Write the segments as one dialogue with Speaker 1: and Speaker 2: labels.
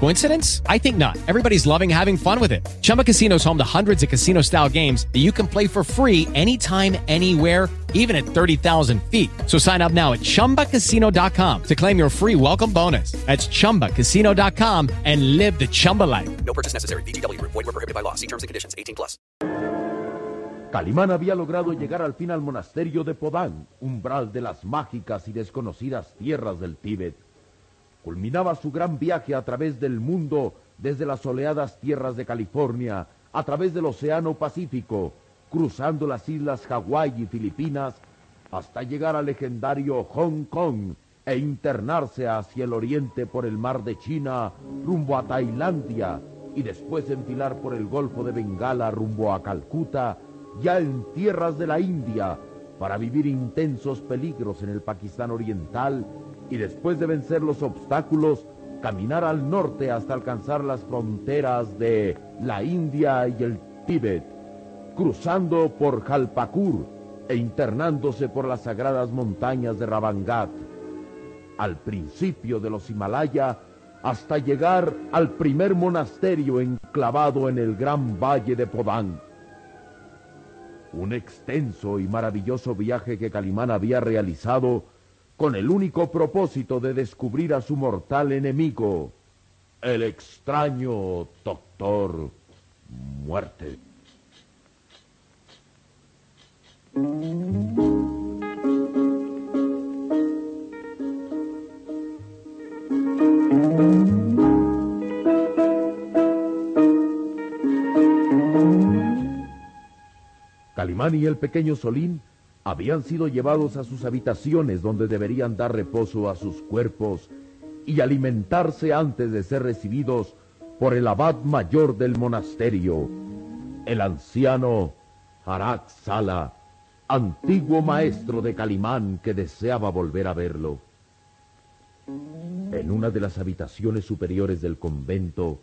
Speaker 1: Coincidence? I think not. Everybody's loving having fun with it. Chumba Casino is home to hundreds of casino-style games that you can play for free anytime, anywhere, even at 30,000 feet. So sign up now at ChumbaCasino.com to claim your free welcome bonus. That's ChumbaCasino.com and live the Chumba life.
Speaker 2: No purchase necessary. VGW Group. Void were prohibited by law. See terms and conditions. 18 plus.
Speaker 3: Calimán había logrado llegar al fin al monasterio de Podán, umbral de las mágicas y desconocidas tierras del Tíbet. Culminaba su gran viaje a través del mundo desde las soleadas tierras de California, a través del Océano Pacífico, cruzando las islas Hawái y Filipinas, hasta llegar al legendario Hong Kong e internarse hacia el oriente por el mar de China rumbo a Tailandia y después enfilar por el Golfo de Bengala rumbo a Calcuta, ya en tierras de la India, para vivir intensos peligros en el Pakistán oriental y después de vencer los obstáculos, caminar al norte hasta alcanzar las fronteras de la India y el Tíbet, cruzando por Jalpakur e internándose por las sagradas montañas de Rabangat, al principio de los Himalaya, hasta llegar al primer monasterio enclavado en el gran valle de Podán. Un extenso y maravilloso viaje que Calimán había realizado con el único propósito de descubrir a su mortal enemigo, el extraño Doctor Muerte. Calimán y el pequeño Solín habían sido llevados a sus habitaciones donde deberían dar reposo a sus cuerpos y alimentarse antes de ser recibidos por el abad mayor del monasterio, el anciano Harak Sala, antiguo maestro de Calimán que deseaba volver a verlo. En una de las habitaciones superiores del convento,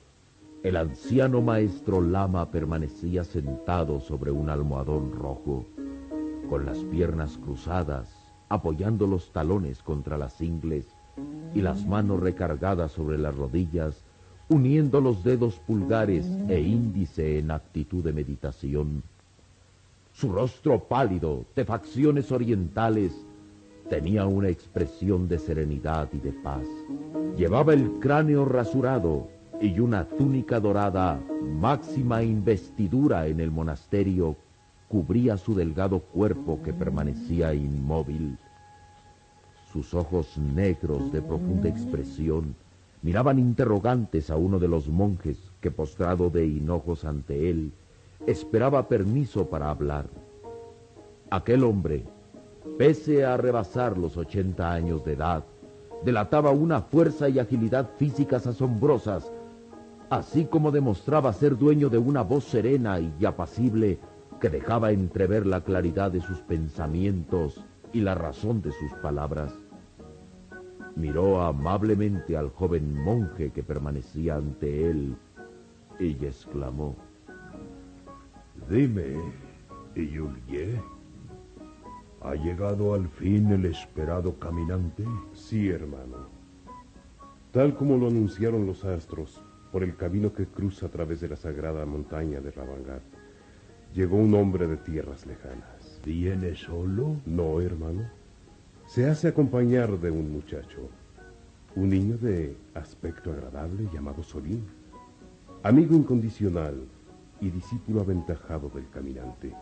Speaker 3: el anciano maestro Lama permanecía sentado sobre un almohadón rojo, con las piernas cruzadas, apoyando los talones contra las ingles y las manos recargadas sobre las rodillas, uniendo los dedos pulgares e índice en actitud de meditación. Su rostro pálido, de facciones orientales, tenía una expresión de serenidad y de paz. Llevaba el cráneo rasurado y una túnica dorada, máxima investidura en el monasterio, cubría su delgado cuerpo que permanecía inmóvil. Sus ojos negros de profunda expresión miraban interrogantes a uno de los monjes que postrado de hinojos ante él, esperaba permiso para hablar. Aquel hombre, pese a rebasar los ochenta años de edad, delataba una fuerza y agilidad físicas asombrosas, así como demostraba ser dueño de una voz serena y apacible que dejaba entrever la claridad de sus pensamientos y la razón de sus palabras. Miró amablemente al joven monje que permanecía ante él y exclamó,
Speaker 4: Dime, Yulie, ¿ha llegado al fin el esperado caminante?
Speaker 5: Sí, hermano. Tal como lo anunciaron los astros, por el camino que cruza a través de la sagrada montaña de Rabangat, llegó un hombre de tierras lejanas.
Speaker 4: ¿Viene solo?
Speaker 5: No, hermano. Se hace acompañar de un muchacho, un niño de aspecto agradable llamado Solín, amigo incondicional y discípulo aventajado del caminante.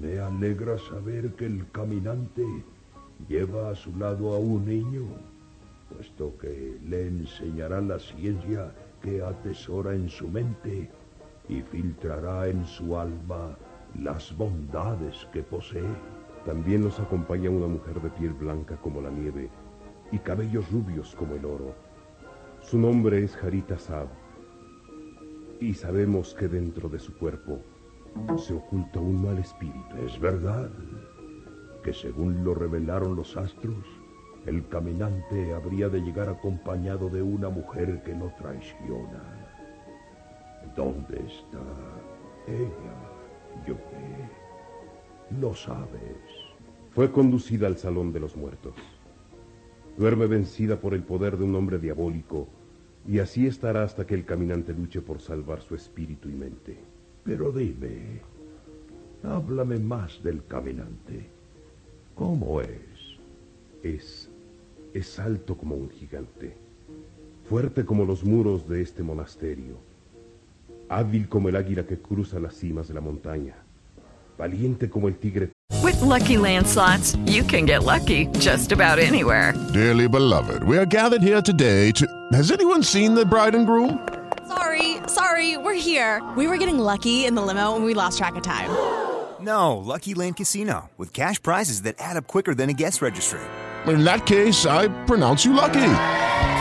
Speaker 4: Me alegra saber que el caminante lleva a su lado a un niño, puesto que le enseñará la ciencia que atesora en su mente y filtrará en su alma las bondades que posee.
Speaker 6: También nos acompaña una mujer de piel blanca como la nieve y cabellos rubios como el oro. Su nombre es Harita Sab y sabemos que dentro de su cuerpo se oculta un mal espíritu.
Speaker 4: Es verdad que según lo revelaron los astros, el caminante habría de llegar acompañado de una mujer que lo traiciona. ¿Dónde está ella, Yoné? Lo sabes.
Speaker 6: Fue conducida al salón de los muertos. Duerme vencida por el poder de un hombre diabólico y así estará hasta que el caminante luche por salvar su espíritu y mente.
Speaker 4: Pero dime, háblame más del caminante. ¿Cómo es?
Speaker 6: Es es alto como un gigante, fuerte como los muros de este monasterio, hábil como el águila que cruza las cimas de la montaña, valiente como el tigre.
Speaker 7: With lucky landslots, you can get lucky just about anywhere.
Speaker 8: Dearly beloved, we are gathered here today to. Has anyone seen the bride and groom?
Speaker 9: Sorry, sorry, we're here. We were getting lucky in the limo and we lost track of time.
Speaker 10: No, Lucky Land Casino, with cash prizes that add up quicker than a guest registry
Speaker 8: in that case, I pronounce you lucky.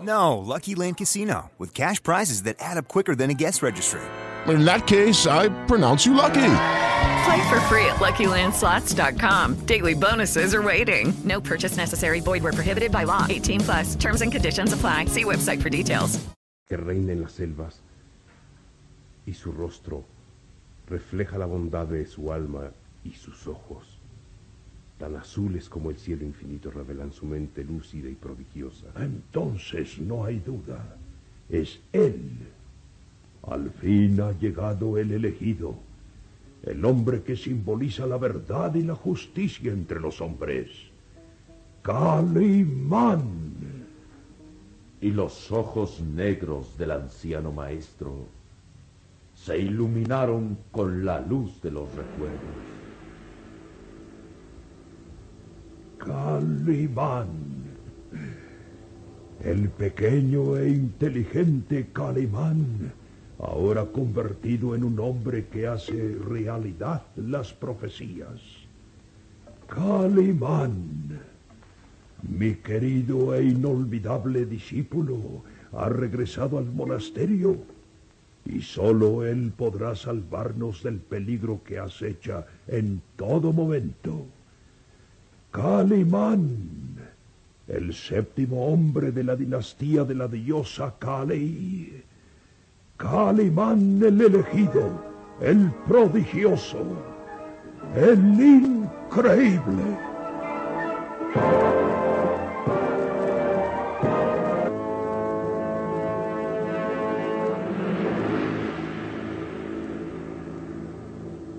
Speaker 10: No, Lucky Land Casino, with cash prizes that add up quicker than a guest registry.
Speaker 8: In that case, I pronounce you lucky.
Speaker 7: Play for free at LuckyLandSlots.com. Daily bonuses are waiting. No purchase necessary. Void where prohibited by law. 18 plus. Terms and conditions apply. See website for details.
Speaker 6: Que reina en las selvas y su rostro refleja la bondad de su alma y sus ojos. Tan azules como el cielo infinito, revelan su mente lúcida y prodigiosa.
Speaker 4: Entonces no hay duda, es Él. Al fin ha llegado el elegido, el hombre que simboliza la verdad y la justicia entre los hombres. Calimán.
Speaker 3: Y los ojos negros del anciano maestro se iluminaron con la luz de los recuerdos.
Speaker 4: Calimán. El pequeño e inteligente Calimán, ahora convertido en un hombre que hace realidad las profecías. Calimán, mi querido e inolvidable discípulo, ha regresado al monasterio y sólo él podrá salvarnos del peligro que acecha en todo momento. Calimán, el séptimo hombre de la dinastía de la diosa Kali. Calimán el elegido, el prodigioso, el increíble.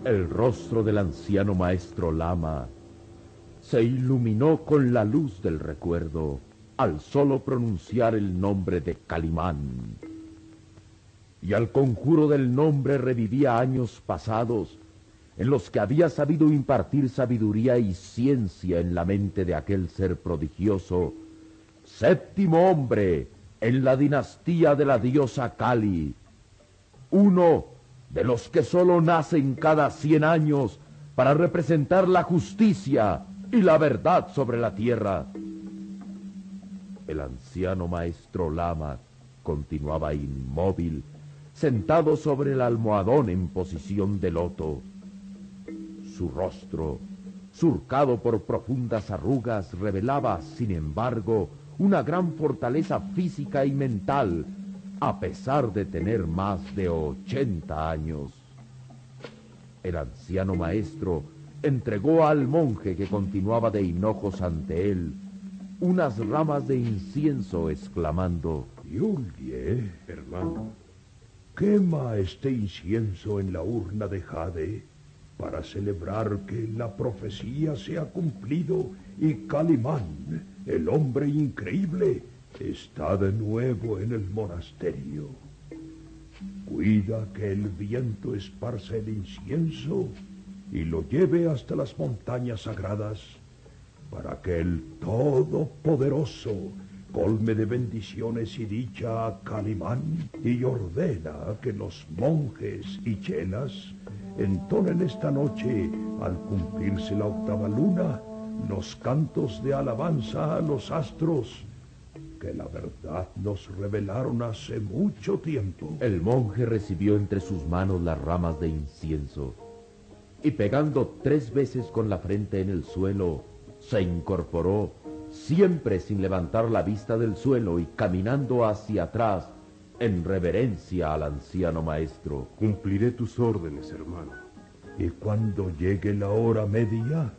Speaker 3: El rostro del anciano maestro Lama se iluminó con la luz del recuerdo al solo pronunciar el nombre de Calimán. Y al conjuro del nombre revivía años pasados en los que había sabido impartir sabiduría y ciencia en la mente de aquel ser prodigioso, séptimo hombre en la dinastía de la diosa Kali, uno de los que solo nacen cada cien años para representar la justicia y la verdad sobre la tierra. El anciano maestro Lama continuaba inmóvil, sentado sobre el almohadón en posición de loto. su rostro, surcado por profundas arrugas, revelaba, sin embargo, una gran fortaleza física y mental, a pesar de tener más de ochenta años. El anciano maestro entregó al monje que continuaba de hinojos ante él unas ramas de incienso, exclamando,
Speaker 4: Yulie,
Speaker 5: hermano,
Speaker 4: quema este incienso en la urna de Jade para celebrar que la profecía se ha cumplido y Calimán, el hombre increíble, está de nuevo en el monasterio. Cuida que el viento esparza el incienso y lo lleve hasta las montañas sagradas para que el Todopoderoso colme de bendiciones y dicha a Calimán y ordena que los monjes y chelas entonen esta noche, al cumplirse la octava luna, los cantos de alabanza a los astros que la verdad nos revelaron hace mucho tiempo.
Speaker 3: El monje recibió entre sus manos las ramas de incienso y pegando tres veces con la frente en el suelo, se incorporó, siempre sin levantar la vista del suelo y caminando hacia atrás en reverencia al anciano maestro.
Speaker 5: Cumpliré tus órdenes, hermano.
Speaker 4: Y cuando llegue la hora media,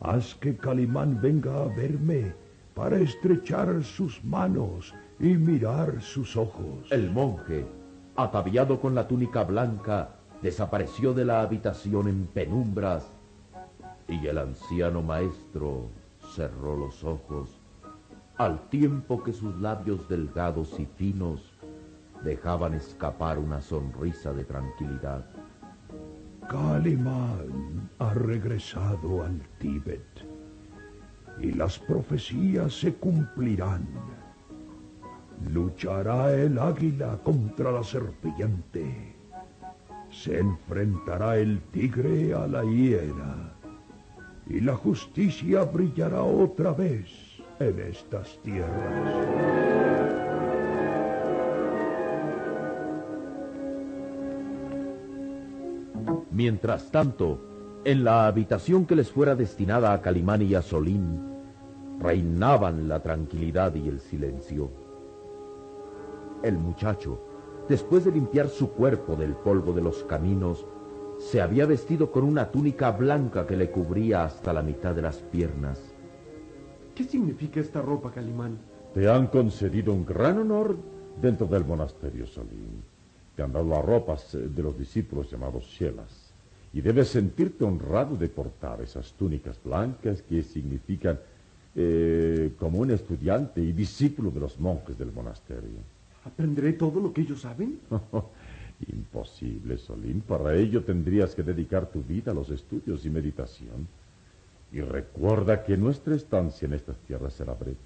Speaker 4: haz que Calimán venga a verme para estrechar sus manos y mirar sus ojos.
Speaker 3: El monje, ataviado con la túnica blanca, desapareció de la habitación en penumbras y el anciano maestro cerró los ojos al tiempo que sus labios delgados y finos dejaban escapar una sonrisa de tranquilidad.
Speaker 4: Calimán ha regresado al Tíbet y las profecías se cumplirán. Luchará el águila contra la serpiente. Se enfrentará el tigre a la hiena y la justicia brillará otra vez en estas tierras.
Speaker 3: Mientras tanto, en la habitación que les fuera destinada a Calimán y a Solín, reinaban la tranquilidad y el silencio. El muchacho, después de limpiar su cuerpo del polvo de los caminos, se había vestido con una túnica blanca que le cubría hasta la mitad de las piernas.
Speaker 11: ¿Qué significa esta ropa, Calimán?
Speaker 5: Te han concedido un gran honor dentro del monasterio Solín. Te han dado las ropas de los discípulos llamados Shelas. Y debes sentirte honrado de portar esas túnicas blancas que significan eh, como un estudiante y discípulo de los monjes del monasterio.
Speaker 11: ¿Aprenderé todo lo que ellos saben?
Speaker 5: Imposible, Solín. Para ello tendrías que dedicar tu vida a los estudios y meditación. Y recuerda que nuestra estancia en estas tierras será breve.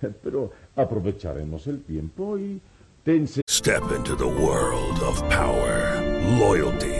Speaker 5: Pero aprovecharemos el tiempo y te
Speaker 12: Step into the world of power, loyalty,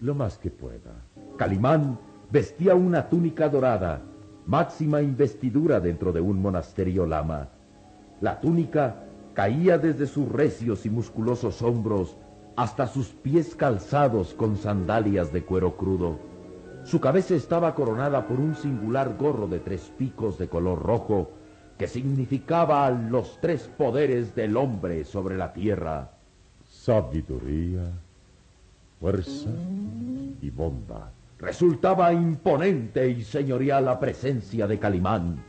Speaker 3: lo más que pueda. Calimán vestía una túnica dorada, máxima investidura dentro de un monasterio lama. La túnica caía desde sus recios y musculosos hombros hasta sus pies calzados con sandalias de cuero crudo. Su cabeza estaba coronada por un singular gorro de tres picos de color rojo que significaba los tres poderes del hombre sobre la tierra.
Speaker 5: Sabiduría, fuerza y bondad.
Speaker 3: Resultaba imponente y señorial la presencia de Calimán,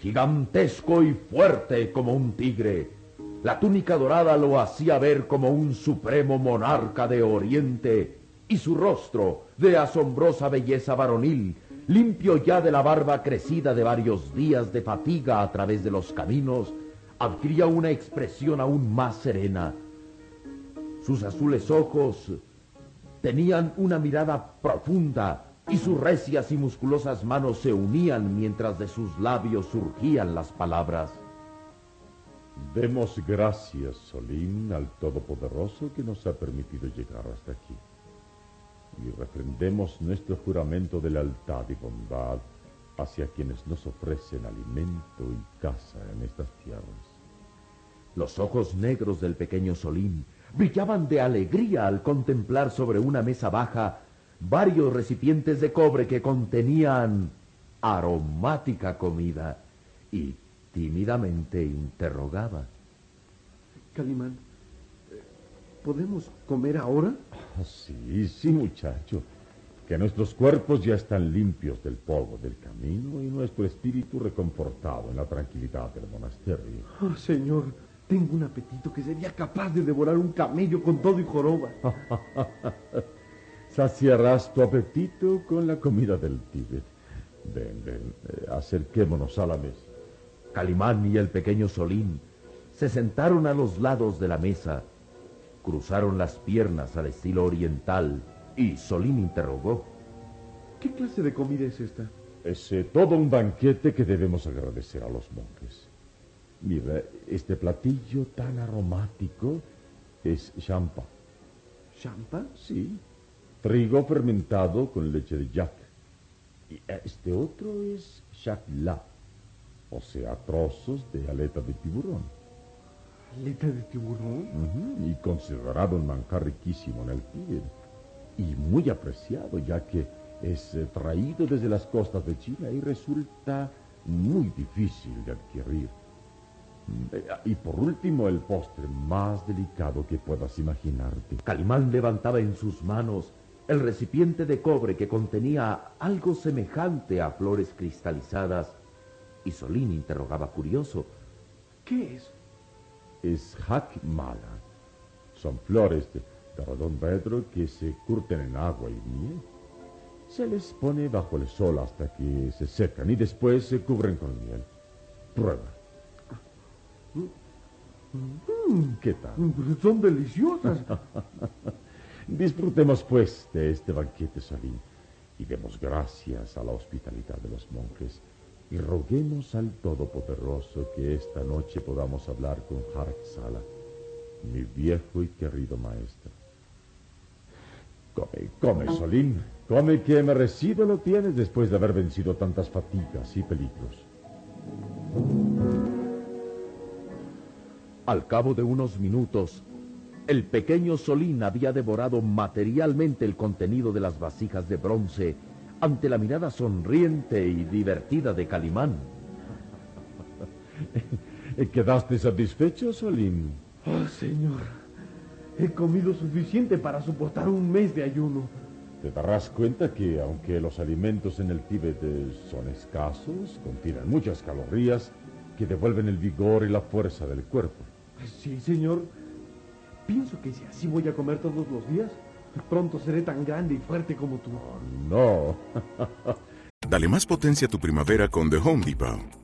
Speaker 3: gigantesco y fuerte como un tigre. La túnica dorada lo hacía ver como un supremo monarca de Oriente y su rostro, de asombrosa belleza varonil, limpio ya de la barba crecida de varios días de fatiga a través de los caminos, adquiría una expresión aún más serena. Sus azules ojos tenían una mirada profunda y sus recias y musculosas manos se unían mientras de sus labios surgían las palabras.
Speaker 5: Demos gracias, Solín, al Todopoderoso que nos ha permitido llegar hasta aquí. Y refrendemos nuestro juramento de lealtad y bondad hacia quienes nos ofrecen alimento y casa en estas tierras.
Speaker 3: Los ojos negros del pequeño Solín brillaban de alegría al contemplar sobre una mesa baja varios recipientes de cobre que contenían aromática comida y tímidamente interrogaba.
Speaker 11: Calimán, ¿podemos comer ahora?
Speaker 5: Ah, sí, sí, muchacho. Que nuestros cuerpos ya están limpios del polvo del camino y nuestro espíritu reconfortado en la tranquilidad del monasterio.
Speaker 11: Oh, señor, tengo un apetito que sería capaz de devorar un camello con todo y joroba.
Speaker 5: Saciarás tu apetito con la comida del Tíbet. Ven, ven, eh, acerquémonos a la mesa.
Speaker 3: Calimán y el pequeño Solín se sentaron a los lados de la mesa, cruzaron las piernas al estilo oriental y Solín interrogó.
Speaker 11: ¿Qué clase de comida es esta?
Speaker 5: Es eh, todo un banquete que debemos agradecer a los monjes. Mira, este platillo tan aromático es champa.
Speaker 11: ¿Champa?
Speaker 5: Sí. Trigo fermentado con leche de yak. Y este otro es shakla, o sea, trozos de aleta de tiburón.
Speaker 11: ¿Aleta de tiburón?
Speaker 5: Y considerado un manjar riquísimo en el Tíbet. Y muy apreciado, ya que es eh, traído desde las costas de China y resulta muy difícil de adquirir. Eh, Y por último, el postre más delicado que puedas imaginarte.
Speaker 3: Calimán levantaba en sus manos el recipiente de cobre que contenía algo semejante a flores cristalizadas y Solín interrogaba curioso.
Speaker 11: ¿Qué es?
Speaker 5: Es mala. Son flores de, de redón vedro que se curten en agua y miel. Se les pone bajo el sol hasta que se secan y después se cubren con miel. Prueba.
Speaker 11: Mm,
Speaker 5: ¿Qué tal?
Speaker 11: Son deliciosas.
Speaker 5: Disfrutemos pues de este banquete, Salim, y demos gracias a la hospitalidad de los monjes y roguemos al Todopoderoso que esta noche podamos hablar con Sala, mi viejo y querido maestro. Come, come, Solim, come que merecido lo tienes después de haber vencido tantas fatigas y peligros.
Speaker 3: Al cabo de unos minutos, el pequeño Solín había devorado materialmente el contenido de las vasijas de bronce ante la mirada sonriente y divertida de Calimán.
Speaker 5: ¿Quedaste satisfecho, Solim?
Speaker 11: Oh, señor, he comido suficiente para soportar un mes de ayuno.
Speaker 5: Te darás cuenta que aunque los alimentos en el Tíbet son escasos, contienen muchas calorías que devuelven el vigor y la fuerza del cuerpo.
Speaker 11: Sí, señor. Pienso que si así voy a comer todos los días, pronto seré tan grande y fuerte como tú.
Speaker 5: No.
Speaker 8: Dale más potencia a tu primavera con The Home Depot.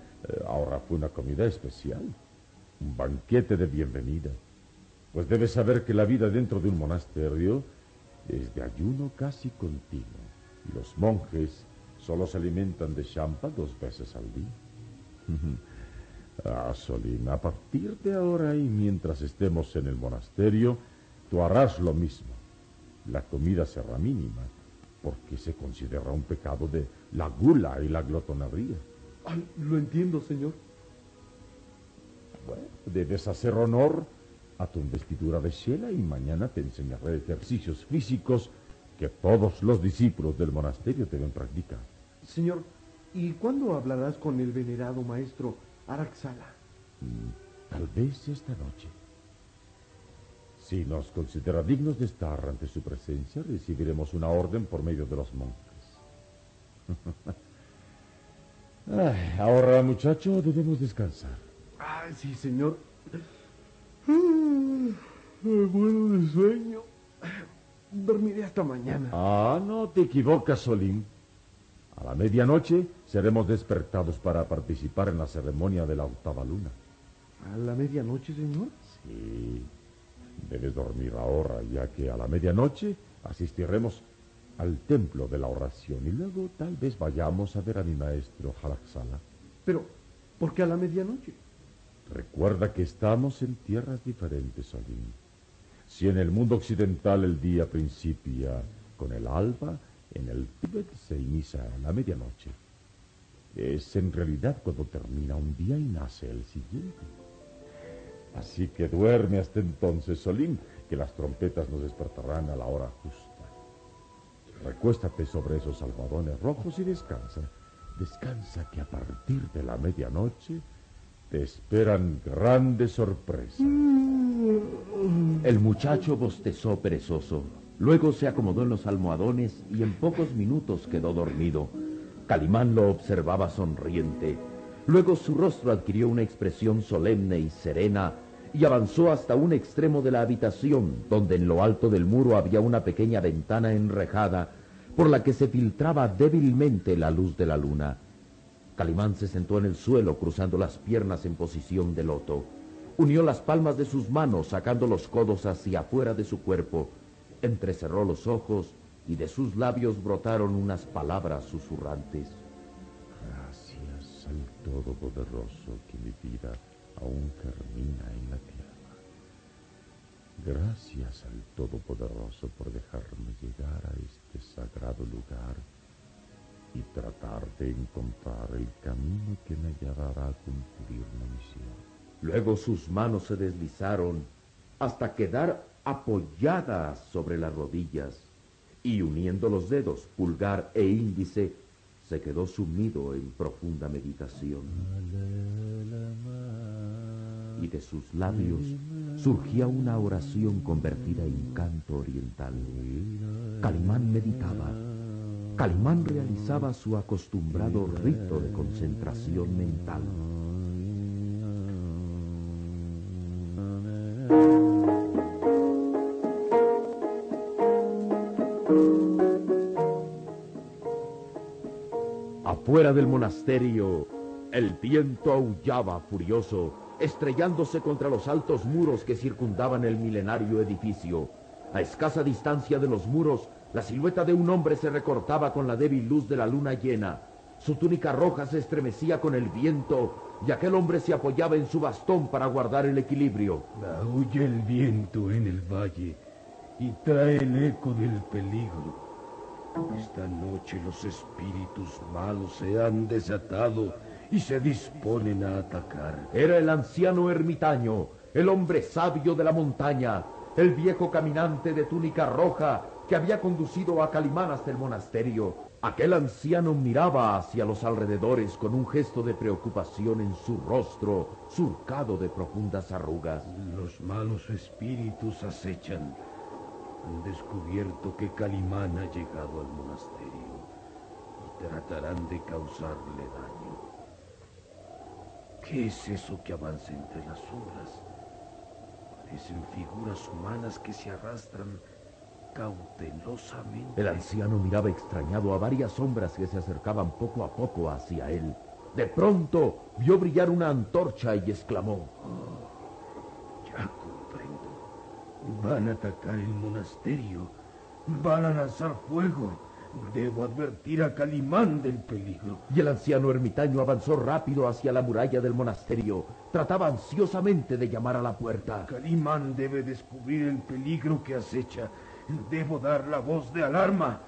Speaker 3: ahora fue una comida especial. Un banquete de bienvenida. Pues debes saber que la vida dentro de un monasterio es de ayuno casi continuo. Y los monjes solo se alimentan de champa dos veces al día. ah, Solín, a partir de ahora y mientras estemos en el monasterio, tú harás lo mismo. La comida será mínima, porque se considera un pecado de la gula y la glotonería.
Speaker 11: Ay, lo entiendo, señor.
Speaker 3: Bueno, debes hacer honor a tu investidura de Shela y mañana te enseñaré ejercicios físicos que todos los discípulos del monasterio deben practicar.
Speaker 11: Señor, ¿y cuándo hablarás con el venerado maestro Araxala?
Speaker 3: Mm, tal vez esta noche. Si nos considera dignos de estar ante su presencia, recibiremos una orden por medio de los monjes. Ay, ahora, muchacho, debemos descansar.
Speaker 11: Ay, sí, señor. Me muero de sueño. Dormiré hasta mañana.
Speaker 3: Ah, no te equivocas, Solín. A la medianoche seremos despertados para participar en la ceremonia de la octava luna.
Speaker 11: ¿A la medianoche, señor?
Speaker 3: Sí. Debes dormir ahora, ya que a la medianoche asistiremos al templo de la oración y luego tal vez vayamos a ver a mi maestro Halaxala.
Speaker 11: Pero, ¿por qué a la medianoche?
Speaker 3: Recuerda que estamos en tierras diferentes, Solín. Si en el mundo occidental el día principia con el alba, en el Tíbet se inicia a la medianoche. Es en realidad cuando termina un día y nace el siguiente. Así que duerme hasta entonces, Solín, que las trompetas nos despertarán a la hora justa. Recuéstate sobre esos almohadones rojos y descansa. Descansa que a partir de la medianoche te esperan grandes sorpresas. El muchacho bostezó perezoso. Luego se acomodó en los almohadones y en pocos minutos quedó dormido. Calimán lo observaba sonriente. Luego su rostro adquirió una expresión solemne y serena y avanzó hasta un extremo de la habitación, donde en lo alto del muro había una pequeña ventana enrejada por la que se filtraba débilmente la luz de la luna. Calimán se sentó en el suelo cruzando las piernas en posición de loto. Unió las palmas de sus manos sacando los codos hacia afuera de su cuerpo. Entrecerró los ojos y de sus labios brotaron unas palabras susurrantes. Gracias al Todopoderoso que mi vida aún germina en la tierra. Gracias al Todopoderoso por dejarme llegar a este sagrado lugar y tratar de encontrar el camino que me llevará a cumplir mi misión. Luego sus manos se deslizaron hasta quedar apoyadas sobre las rodillas y uniendo los dedos pulgar e índice se quedó sumido en profunda meditación. Y de sus labios surgía una oración convertida en canto oriental. Calimán meditaba. Calimán realizaba su acostumbrado rito de concentración mental. Del monasterio, el viento aullaba furioso, estrellándose contra los altos muros que circundaban el milenario edificio. A escasa distancia de los muros, la silueta de un hombre se recortaba con la débil luz de la luna llena. Su túnica roja se estremecía con el viento y aquel hombre se apoyaba en su bastón para guardar el equilibrio.
Speaker 13: Aúlla el viento en el valle y trae el eco del peligro. Esta noche los espíritus malos se han desatado y se disponen a atacar.
Speaker 3: Era el anciano ermitaño, el hombre sabio de la montaña, el viejo caminante de túnica roja que había conducido a Calimán hasta el monasterio. Aquel anciano miraba hacia los alrededores con un gesto de preocupación en su rostro, surcado de profundas arrugas.
Speaker 13: Los malos espíritus acechan. Han descubierto que Calimán ha llegado al monasterio y tratarán de causarle daño. ¿Qué es eso que avanza entre las sombras? Parecen figuras humanas que se arrastran cautelosamente.
Speaker 3: El anciano miraba extrañado a varias sombras que se acercaban poco a poco hacia él. De pronto vio brillar una antorcha y exclamó.
Speaker 13: Van a atacar el monasterio. Van a lanzar fuego. Debo advertir a Calimán del peligro.
Speaker 3: Y el anciano ermitaño avanzó rápido hacia la muralla del monasterio. Trataba ansiosamente de llamar a la puerta.
Speaker 13: Calimán debe descubrir el peligro que acecha. Debo dar la voz de alarma.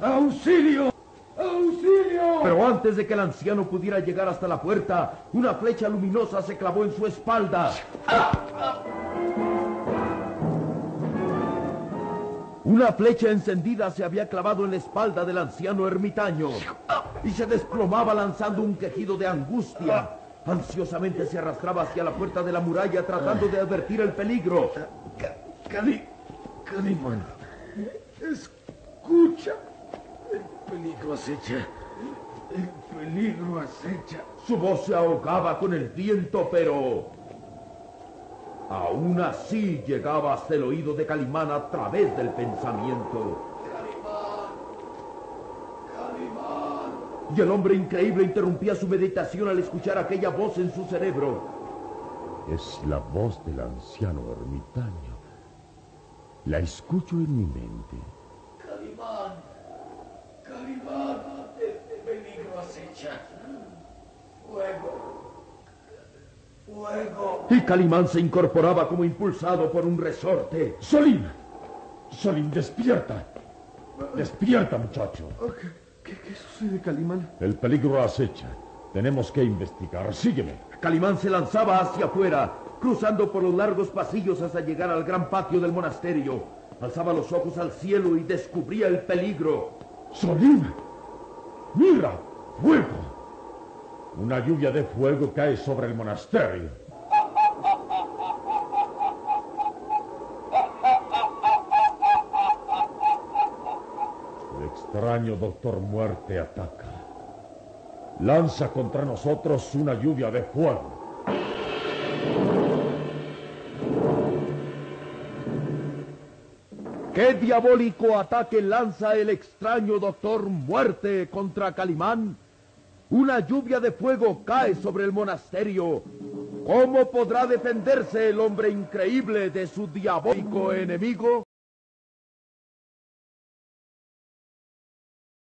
Speaker 13: ¡Auxilio! ¡Auxilio!
Speaker 3: Pero antes de que el anciano pudiera llegar hasta la puerta, una flecha luminosa se clavó en su espalda. Una flecha encendida se había clavado en la espalda del anciano ermitaño y se desplomaba lanzando un quejido de angustia. Ansiosamente se arrastraba hacia la puerta de la muralla tratando de advertir el peligro.
Speaker 13: Cali... Calimán, escucha. El peligro acecha. El peligro acecha.
Speaker 3: Su voz se ahogaba con el viento, pero aún así llegaba hasta el oído de Calimán a través del pensamiento. Y el hombre increíble interrumpía su meditación al escuchar aquella voz en su cerebro.
Speaker 5: Es la voz del anciano ermitaño. La escucho en mi mente.
Speaker 13: Calimán, Calimán, el peligro acecha. Fuego, fuego.
Speaker 3: Y Calimán se incorporaba como impulsado por un resorte.
Speaker 5: Solín, Solín, despierta. Despierta, muchacho.
Speaker 11: ¿Qué, qué sucede, Calimán?
Speaker 5: El peligro acecha. Tenemos que investigar. Sígueme.
Speaker 3: Calimán se lanzaba hacia afuera, cruzando por los largos pasillos hasta llegar al gran patio del monasterio. Alzaba los ojos al cielo y descubría el peligro.
Speaker 5: Solín, mira, fuego. Una lluvia de fuego cae sobre el monasterio. El extraño Doctor Muerte ataca. Lanza contra nosotros una lluvia de fuego.
Speaker 3: ¿Qué diabólico ataque lanza el extraño Doctor Muerte contra Calimán? Una lluvia de fuego cae sobre el monasterio. ¿Cómo podrá defenderse el hombre increíble de su diabólico enemigo?